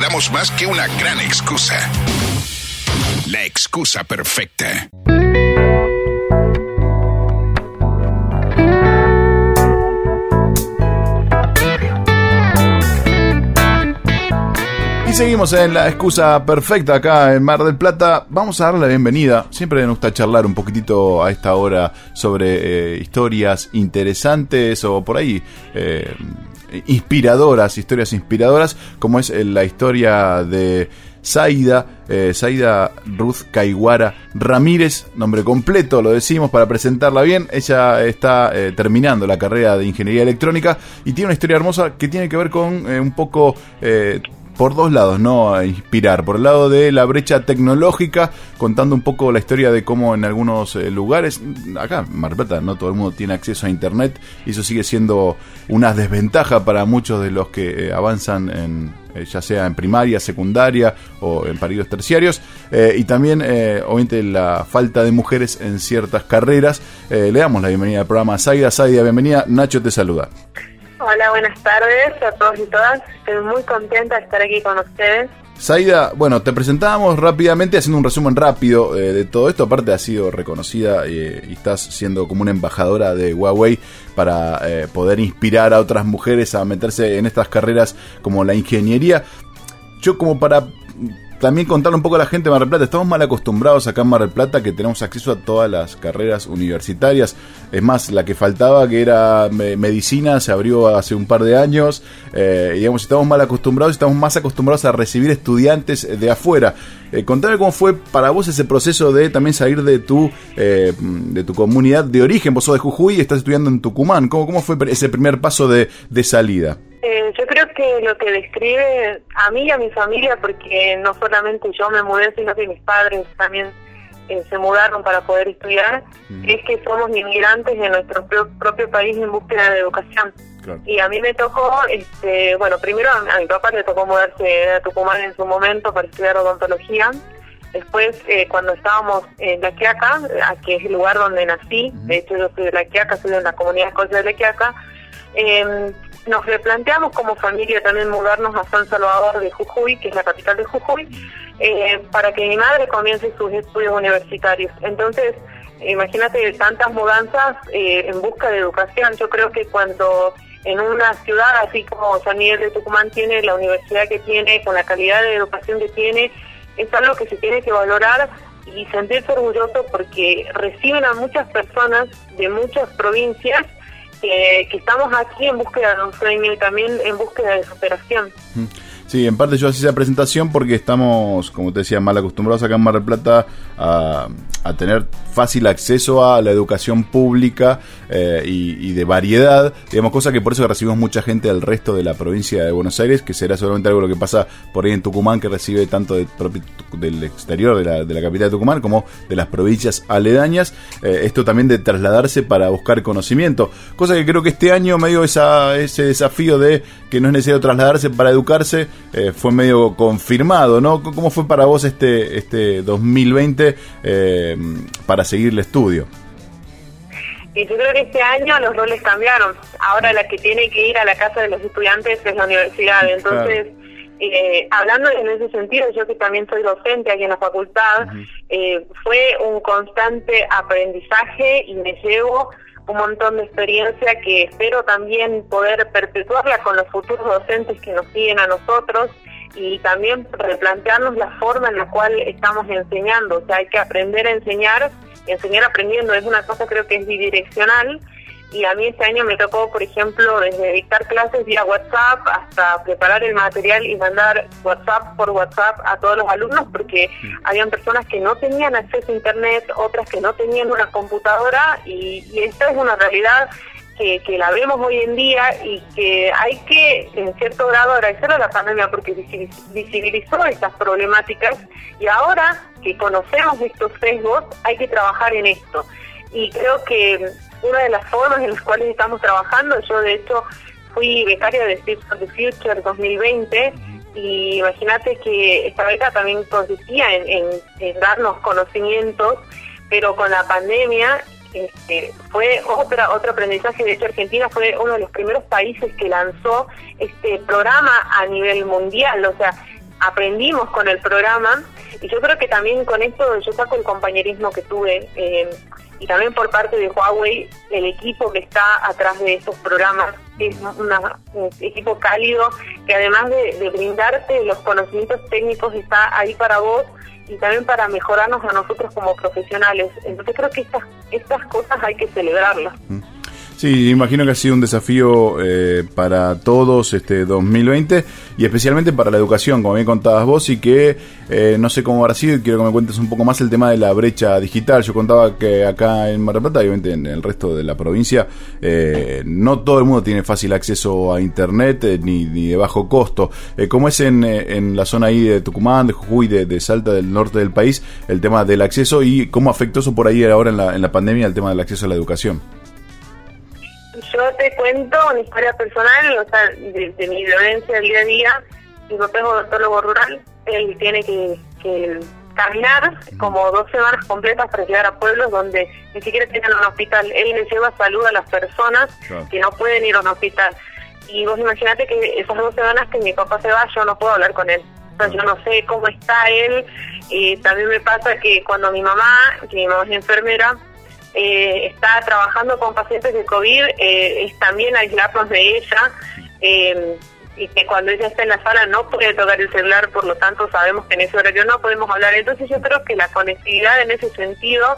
damos más que una gran excusa. La excusa perfecta. Y seguimos en la excusa perfecta acá en Mar del Plata. Vamos a darle la bienvenida. Siempre nos gusta charlar un poquitito a esta hora sobre eh, historias interesantes o por ahí eh, inspiradoras, historias inspiradoras, como es eh, la historia de Zaida, eh, Zaida Ruth Caiguara Ramírez, nombre completo, lo decimos para presentarla bien. Ella está eh, terminando la carrera de ingeniería electrónica y tiene una historia hermosa que tiene que ver con eh, un poco por dos lados, ¿no? A inspirar. Por el lado de la brecha tecnológica, contando un poco la historia de cómo en algunos eh, lugares, acá Mar no todo el mundo tiene acceso a Internet y eso sigue siendo una desventaja para muchos de los que eh, avanzan en, eh, ya sea en primaria, secundaria o en periodos terciarios, y también, eh, obviamente, la falta de mujeres en ciertas carreras. Le damos la bienvenida al programa a Zaida. Zaida, bienvenida. Nacho te saluda. Hola, buenas tardes a todos y todas. Estoy muy contenta de estar aquí con ustedes. Zaida, bueno, te presentábamos rápidamente haciendo un resumen rápido eh, de todo esto. Aparte, has sido reconocida eh, y estás siendo como una embajadora de Huawei para eh, poder inspirar a otras mujeres a meterse en estas carreras como la ingeniería. Yo, como para también contarle un poco a la gente de Mar del Plata, estamos mal acostumbrados acá en Mar del Plata que tenemos acceso a todas las carreras universitarias. Es más, la que faltaba, que era me- medicina, se abrió hace un par de años. Eh, y digamos, estamos mal acostumbrados, estamos más acostumbrados a recibir estudiantes de afuera. Eh, contame cómo fue para vos ese proceso de también salir de tu, eh, de tu comunidad de origen. Vos sos de Jujuy y estás estudiando en Tucumán. ¿Cómo, cómo fue ese primer paso de, de salida? Eh, yo creo que lo que describe a mí y a mi familia, porque no solamente yo me mudé, sino que mis padres también eh, se mudaron para poder estudiar, es que somos inmigrantes en nuestro pro- propio país en búsqueda de educación. Claro. Y a mí me tocó, este, bueno, primero a, a mi papá le tocó mudarse a Tucumán en su momento para estudiar odontología. Después, eh, cuando estábamos en La Quiaca, a que es el lugar donde nací, de hecho yo soy de La Quiaca, soy de la comunidad escocia de La Quiaca, eh, nos replanteamos como familia también mudarnos a San Salvador de Jujuy, que es la capital de Jujuy, eh, para que mi madre comience sus estudios universitarios. Entonces, imagínate tantas mudanzas eh, en busca de educación. Yo creo que cuando en una ciudad así como San Miguel de Tucumán tiene la universidad que tiene, con la calidad de educación que tiene, es algo que se tiene que valorar y sentirse orgulloso porque reciben a muchas personas de muchas provincias que, que estamos aquí en búsqueda de un sueño y también en búsqueda de superación. Sí, en parte yo hacía esa presentación porque estamos, como te decía, mal acostumbrados acá en Mar del Plata a, tener fácil acceso a la educación pública eh, y, de variedad, digamos, cosa que por eso recibimos mucha gente del resto de la provincia de Buenos Aires, que será seguramente algo lo que pasa por ahí en Tucumán, que recibe tanto de del exterior de la, de la capital de Tucumán como de las provincias aledañas. Eh, esto también de trasladarse para buscar conocimiento, cosa que creo que este año medio esa, ese desafío de que no es necesario trasladarse para educarse eh, fue medio confirmado, ¿no? ¿Cómo fue para vos este, este 2020 eh, para seguir el estudio? Y yo creo que este año los roles cambiaron. Ahora la que tiene que ir a la casa de los estudiantes es la universidad. Entonces, eh, hablando en ese sentido, yo que también soy docente aquí en la facultad, eh, fue un constante aprendizaje y me llevo un montón de experiencia que espero también poder perpetuarla con los futuros docentes que nos siguen a nosotros y también replantearnos la forma en la cual estamos enseñando. O sea, hay que aprender a enseñar, enseñar aprendiendo es una cosa creo que es bidireccional y a mí este año me tocó, por ejemplo, desde dictar clases vía WhatsApp hasta preparar el material y mandar WhatsApp por WhatsApp a todos los alumnos porque habían personas que no tenían acceso a Internet, otras que no tenían una computadora y, y esta es una realidad que, que la vemos hoy en día y que hay que, en cierto grado, agradecer a la pandemia porque visi- visibilizó estas problemáticas y ahora que conocemos estos sesgos hay que trabajar en esto. Y creo que una de las formas en las cuales estamos trabajando, yo de hecho fui becaria de Tips for the Future 2020 y imagínate que esta beca también consistía en, en- en darnos conocimientos, pero con la pandemia este, fue otra otro aprendizaje. De hecho, Argentina fue uno de los primeros países que lanzó este programa a nivel mundial. O sea, aprendimos con el programa y yo creo que también con esto yo saco el compañerismo que tuve eh, y también por parte de Huawei el equipo que está atrás de estos programas es un equipo cálido que además de, brindarte los conocimientos técnicos está ahí para vos y también para mejorarnos a nosotros como profesionales. Entonces creo que estas, estas cosas hay que celebrarlas. Mm. Sí, imagino que ha sido un desafío eh, para todos este 2020 y especialmente para la educación, como bien contabas vos, y que eh, no sé cómo habrá sido y quiero que me cuentes un poco más el tema de la brecha digital. Yo contaba que acá en Mar del Plata, obviamente en el resto de la provincia, eh, no todo el mundo tiene fácil acceso a Internet ni, de bajo costo. ¿Cómo es en, en, la zona ahí de Tucumán, de Jujuy, de, de, Salta, del norte del país, el tema del acceso y cómo afectó eso por ahí ahora en la, en la pandemia el tema del acceso a la educación? Yo te cuento una historia personal, o sea, de, mi violencia del día a día. Mi papá es odontólogo rural, él tiene que, caminar como dos semanas completas para llegar a pueblos donde ni siquiera tienen un hospital. Él le lleva salud a las personas que no pueden ir a un hospital. Y vos imaginate que esas dos semanas que mi papá se va, yo no puedo hablar con él. O sea, yo no sé cómo está él. Y también me pasa que cuando mi mamá, que mi mamá es enfermera, eh, está trabajando con pacientes de COVID, eh, es también aislarnos de ella. Eh, y que cuando ella está en la sala no puede tocar el celular, por lo tanto sabemos que en ese horario no podemos hablar. Entonces yo creo que la conectividad en ese sentido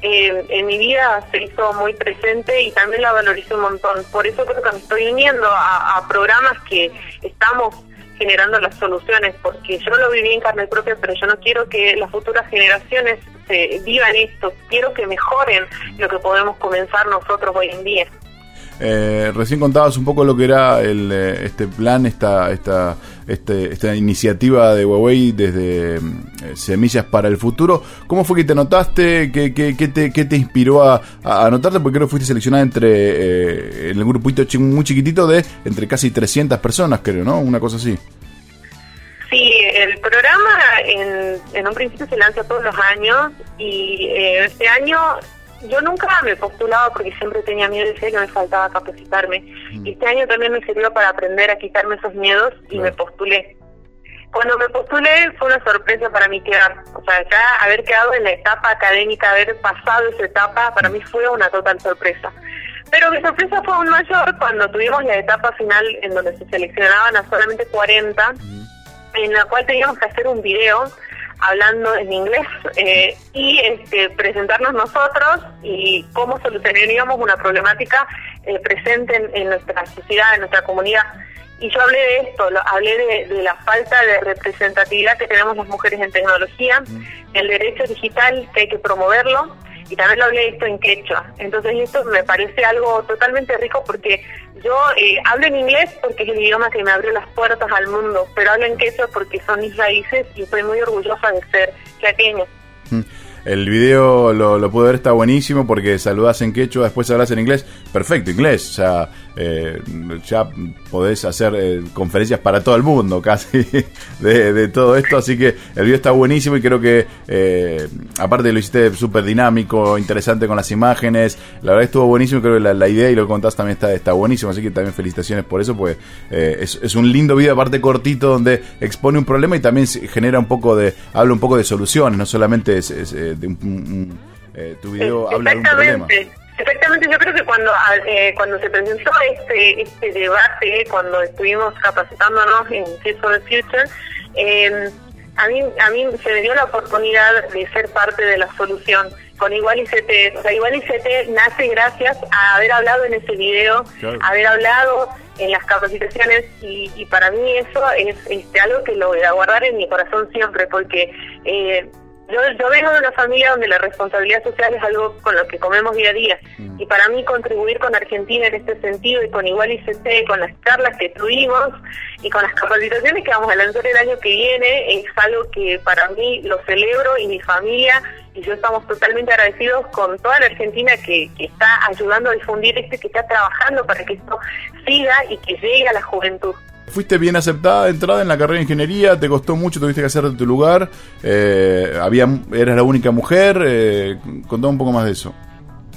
en mi vida se hizo muy presente y también la valorizo un montón. Por eso creo que me estoy uniendo a programas que estamos generando las soluciones, porque yo lo viví en carne propia, pero yo no quiero que las futuras generaciones se vivan esto, quiero que mejoren lo que podemos comenzar nosotros hoy en día. Eh, recién contabas un poco lo que era el, eh, este plan, esta, esta, este, esta iniciativa de Huawei desde eh, Semillas para el Futuro. ¿Cómo fue que te anotaste? ¿Qué, qué, qué, te, qué te, inspiró a, a, anotarte? Porque creo que fuiste seleccionada entre en el grupito muy chiquitito de entre casi 300 personas, creo, ¿no? Una cosa así. Sí, el programa en, en un principio se lanza todos los años y este año yo nunca me postulaba porque siempre tenía miedo y decía que me faltaba capacitarme. Mm. Y este año también me sirvió para aprender a quitarme esos miedos y me postulé. Cuando me postulé fue una sorpresa para mí quedar, o sea, ya haber quedado en la etapa académica, haber pasado esa etapa, para mí fue una total sorpresa. Pero mi sorpresa fue aún mayor cuando tuvimos la etapa final en donde se seleccionaban a solamente 40, en la cual teníamos que hacer un video hablando en inglés eh, y este, presentarnos nosotros y cómo solucionaríamos una problemática eh, presente en, nuestra sociedad, en nuestra comunidad. Y yo hablé de esto, hablé de, la falta de representatividad que tenemos las mujeres en tecnología, el derecho digital que hay que promoverlo, y también lo hablé de esto en quechua. Entonces esto me parece algo totalmente rico porque yo eh, hablo en inglés porque es el idioma que me abrió las puertas al mundo, pero hablo en quechua porque son mis raíces y estoy muy orgullosa de ser quequeña. Mm. El video lo, lo pude ver, está buenísimo porque saludas en quechua, después hablas en inglés. Perfecto, inglés. Sea, eh, ya podés hacer eh, conferencias para todo el mundo casi de, todo esto, así que el video está buenísimo y creo que eh, aparte lo hiciste súper dinámico, interesante con las imágenes, la verdad estuvo buenísimo, creo que la, idea y lo que contás también está, está buenísimo, así que también felicitaciones por eso, pues es, un lindo video aparte cortito donde expone un problema y también genera un poco de, habla un poco de soluciones, no solamente es, de un, tu video habla de un problema. Exactamente, yo creo que cuando eh, cuando se presentó este este debate, cuando estuvimos capacitándonos en Kids for the Future, eh, a mí a mí se me dio la oportunidad de ser parte de la solución con Igual ICT. O sea, Igual ICT nace gracias a haber hablado en ese video, haber hablado en las capacitaciones y, y para mí eso es este, algo que lo voy a guardar en mi corazón siempre porque... Eh, yo, yo vengo de una familia donde la responsabilidad social es algo con lo que comemos día a día. Mm. Y para mí contribuir con Argentina en este sentido y con Igual ICT, con las charlas que tuvimos y con las capacitaciones que vamos a lanzar el año que viene, es algo que para mí lo celebro y mi familia y yo estamos totalmente agradecidos con toda la Argentina que, que está ayudando a difundir esto y que está trabajando para que esto siga y que llegue a la juventud. Fuiste bien aceptada de entrada en la carrera de ingeniería, te costó mucho, tuviste que hacer de tu lugar, eh, había, eras la única mujer, eh, contame un poco más de eso.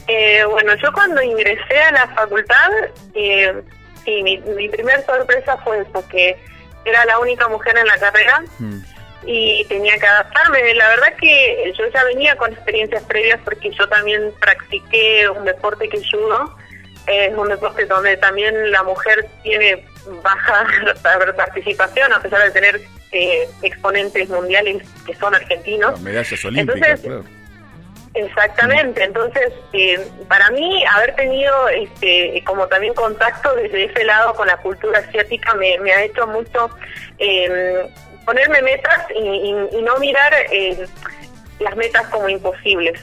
Eh, bueno, yo cuando ingresé a la facultad, eh, sí, mi, mi primera sorpresa fue eso, que era la única mujer en la carrera mm. y tenía que adaptarme. La verdad que yo ya venía con experiencias previas porque yo también practiqué un deporte que judo. Es un deporte donde también la mujer tiene baja participación, a pesar de tener eh, exponentes mundiales que son argentinos. medallas olímpicas, Exactamente, entonces eh, para mí haber tenido este como también contacto desde ese lado con la cultura asiática me, ha hecho mucho em, ponerme metas y, no mirar eh, las metas como imposibles.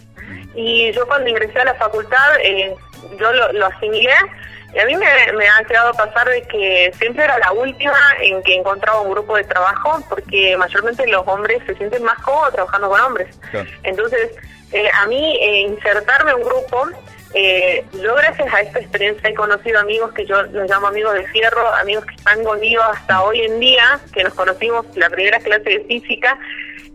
Y yo cuando ingresé a la facultad eh, yo lo, lo asimilé y a mí me, ha quedado pasar de que siempre era la última en que encontraba un grupo de trabajo, porque mayormente los hombres se sienten más cómodos trabajando con hombres. Entonces, eh, a mí eh, insertarme en un grupo, eh, yo gracias a esta experiencia he conocido amigos que yo los llamo amigos de fierro, amigos que están conmigo hasta hoy en día, que nos conocimos la primera clase de física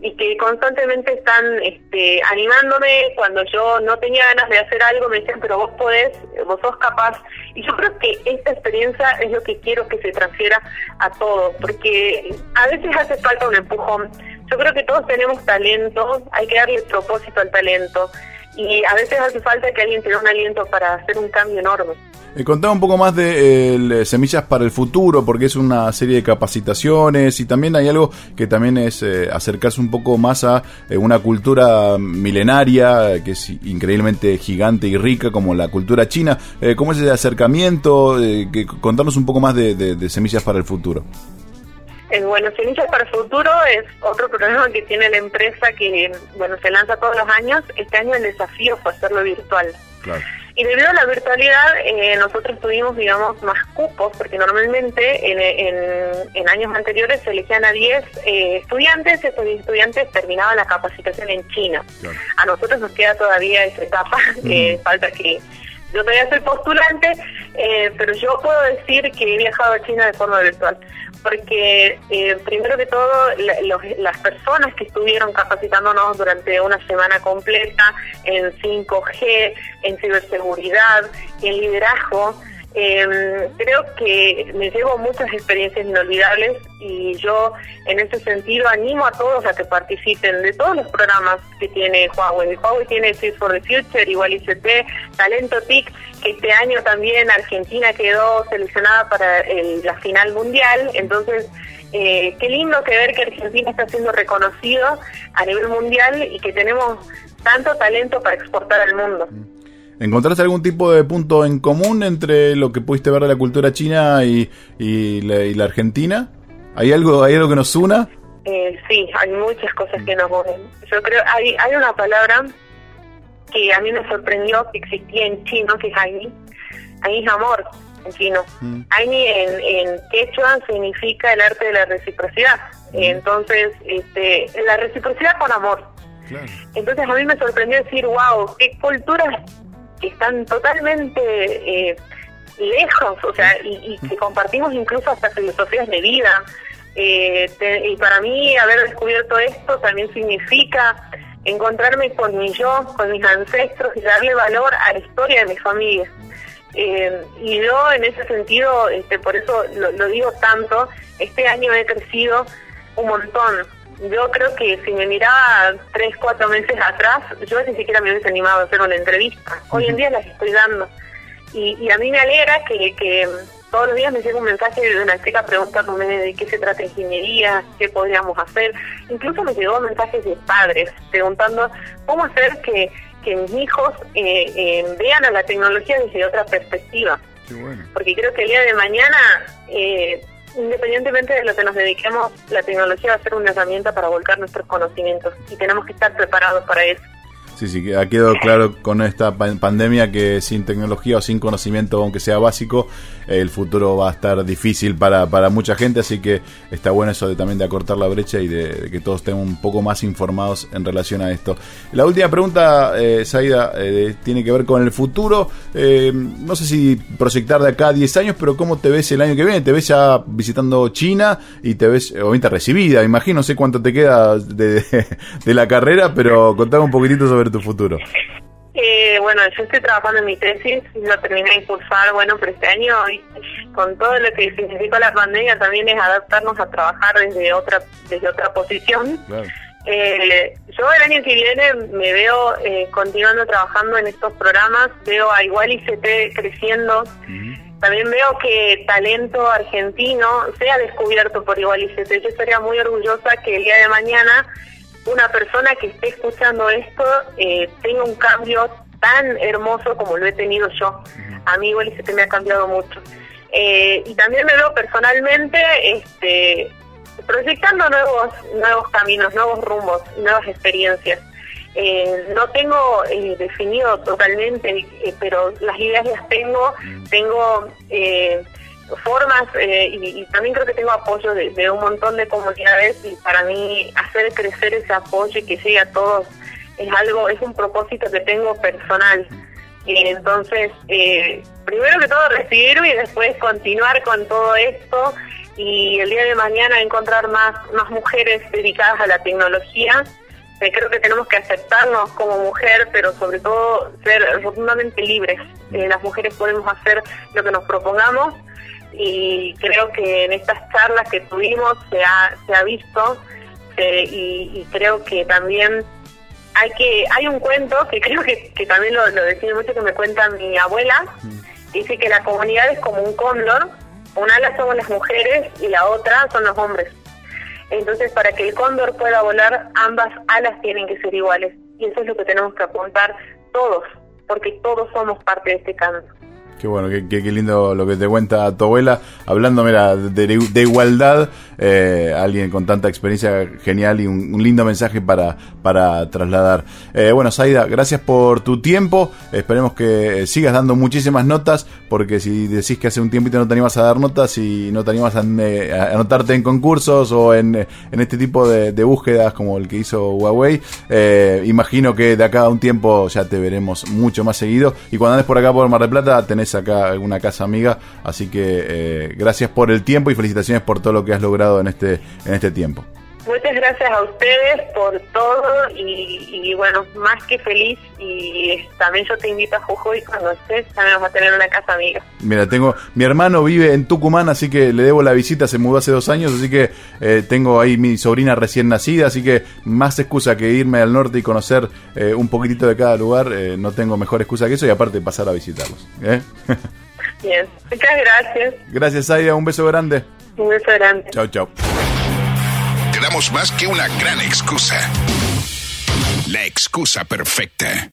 y que constantemente están este, animándome cuando yo no tenía ganas de hacer algo, me decían, pero vos podés, vos sos capaz. Y yo creo que esta experiencia es lo que quiero que se transfiera a todos, porque a veces hace falta un empujón. Yo creo que todos tenemos talento, hay que darle propósito al talento y a veces hace falta que alguien tenga un aliento para hacer un cambio enorme. Eh, contaba un poco más de eh, Semillas para el Futuro, porque es una serie de capacitaciones y también hay algo que también es eh, acercarse un poco más a una cultura milenaria, que es increíblemente gigante y rica, como la cultura china. ¿Cómo es ese acercamiento? que, contanos un poco más de, Semillas para el Futuro. Bueno, Semillas para el Futuro es otro programa que tiene la empresa que, bueno, se lanza todos los años. Este año el desafío fue hacerlo virtual. Claro. Y debido a la virtualidad, eh, nosotros tuvimos, digamos, más cupos, porque normalmente en, en, años anteriores se elegían a 10 eh, estudiantes, estos 10 estudiantes terminaban la capacitación en China. A nosotros nos queda todavía esa etapa, eh, falta que yo todavía soy postulante, eh, pero yo puedo decir que he viajado a China de forma virtual, porque eh, primero que todo las personas que estuvieron capacitándonos durante una semana completa en 5G, en ciberseguridad, en liderazgo, eh, creo que me llevo muchas experiencias inolvidables y yo en ese sentido animo a todos a que participen de todos los programas que tiene Huawei. Huawei tiene Fit for the Future, igual ICT, Talento TIC, que este año también Argentina quedó seleccionada para la final mundial, entonces eh, qué lindo que ver que Argentina está siendo reconocido a nivel mundial y que tenemos tanto talento para exportar al mundo. ¿Encontraste algún tipo de punto en común entre lo que pudiste ver de la cultura china y, y, la, Argentina? ¿Hay algo, ¿Hay algo que nos una? Eh, sí, hay muchas cosas que nos unen. Yo creo, hay, hay una palabra que a mí me sorprendió que existía en chino, que es Aini. Aini es amor en chino. Mm. Aini en, en quechua significa el arte de la reciprocidad. Mm. Entonces, este, la reciprocidad con amor. Entonces a mí me sorprendió decir, wow, qué culturas están totalmente eh, lejos, o sea, y, que compartimos incluso hasta filosofías de vida. Eh, y para mí haber descubierto esto también significa encontrarme con mi yo, con mis ancestros y darle valor a la historia de mi familia. Eh, y yo en ese sentido, este, por eso lo, lo digo tanto, este año he crecido un montón yo creo que si me miraba tres, cuatro meses atrás, yo ni siquiera me hubiese animado a hacer una entrevista. Hoy en día las estoy dando. Y, a mí me alegra que, que todos los días me llega un mensaje de una chica preguntándome de qué se trata ingeniería, qué podríamos hacer. Incluso me llegó mensajes de padres preguntando cómo hacer que, que mis hijos eh, eh, vean a la tecnología desde otra perspectiva. Porque creo que el día de mañana eh, independientemente de lo que nos dediquemos, la tecnología va a ser una herramienta para volcar nuestros conocimientos y tenemos que estar preparados para eso. Sí, sí, ha quedado claro con esta pandemia que sin tecnología o sin conocimiento, aunque sea básico, el futuro va a estar difícil para, para mucha gente, así que está bueno eso de también de acortar la brecha y de, que todos estén un poco más informados en relación a esto. La última pregunta, eh, Saida, eh, tiene que ver con el futuro. Eh, no sé si proyectar de acá a 10 años, pero ¿cómo te ves el año que viene? ¿Te ves ya visitando China y te ves obviamente recibida? Imagino, no sé cuánto te queda de, de la carrera, pero contame un poquitito sobre tu futuro. Eh, bueno, yo estoy trabajando en mi tesis, lo terminé de impulsar, bueno, pero este año, con todo lo que significó la pandemia, también es adaptarnos a trabajar desde otra desde otra posición. Eh, yo el año que viene me veo eh, continuando trabajando en estos programas, veo a Igual ICT creciendo, también veo que talento argentino sea descubierto por Igual ICT. Yo estaría muy orgullosa que el día de mañana una persona que esté escuchando esto eh, tenga un cambio tan hermoso como lo he tenido yo. A mí igual me ha cambiado mucho. Eh, y también me veo personalmente este, proyectando nuevos, nuevos caminos, nuevos rumbos, nuevas experiencias. Eh, no tengo eh, definido totalmente, eh, pero las ideas las tengo, tengo formas y, también creo que tengo apoyo de, un montón de comunidades y para mí hacer crecer ese apoyo y que llegue a todos es algo, es un propósito que tengo personal. entonces, primero que todo recibirlo y después continuar con todo esto y el día de mañana encontrar más, más mujeres dedicadas a la tecnología eh, creo que tenemos que aceptarnos como mujer, pero sobre todo ser rotundamente libres. Eh, las mujeres podemos hacer lo que nos propongamos y creo que en estas charlas que tuvimos se ha, se ha visto y, creo que también hay que hay un cuento que creo que, que también lo, lo define mucho que me cuenta mi abuela. Mm. Dice que la comunidad es como un cóndor, una ala somos las mujeres y la otra son los hombres. Entonces, para que el cóndor pueda volar, ambas alas tienen que ser iguales. Y eso es lo que tenemos que apuntar todos, porque todos somos parte de este canto. Qué bueno, qué, qué, lindo lo que te cuenta tu abuela, hablando mira, de, igualdad, eh, alguien con tanta experiencia genial y un, lindo mensaje para, para trasladar. Eh, bueno, Saida, gracias por tu tiempo, esperemos que sigas dando muchísimas notas, porque si decís que hace un tiempito no te animas a dar notas y no te animas a, anotarte en concursos o en, en este tipo de, búsquedas como el que hizo Huawei, eh, imagino que de acá a un tiempo ya te veremos mucho más seguido y cuando andes por acá por Mar del Plata tenés acá alguna casa amiga. Así que eh, gracias por el tiempo y felicitaciones por todo lo que has logrado en este, en este tiempo. Muchas gracias a ustedes por todo y, bueno, más que feliz y también yo te invito a Jujuy cuando estés, también vamos a tener una casa amiga. Mira, tengo, mi hermano vive en Tucumán, así que le debo la visita, se mudó hace dos años, así que eh, tengo ahí mi sobrina recién nacida, así que más excusa que irme al norte y conocer eh, un poquitito de cada lugar, eh, no tengo mejor excusa que eso y aparte pasar a visitarlos. Bien, muchas gracias. Gracias, Aida, un beso grande. Un beso grande. Chao, chao damos más que una gran excusa. La excusa perfecta.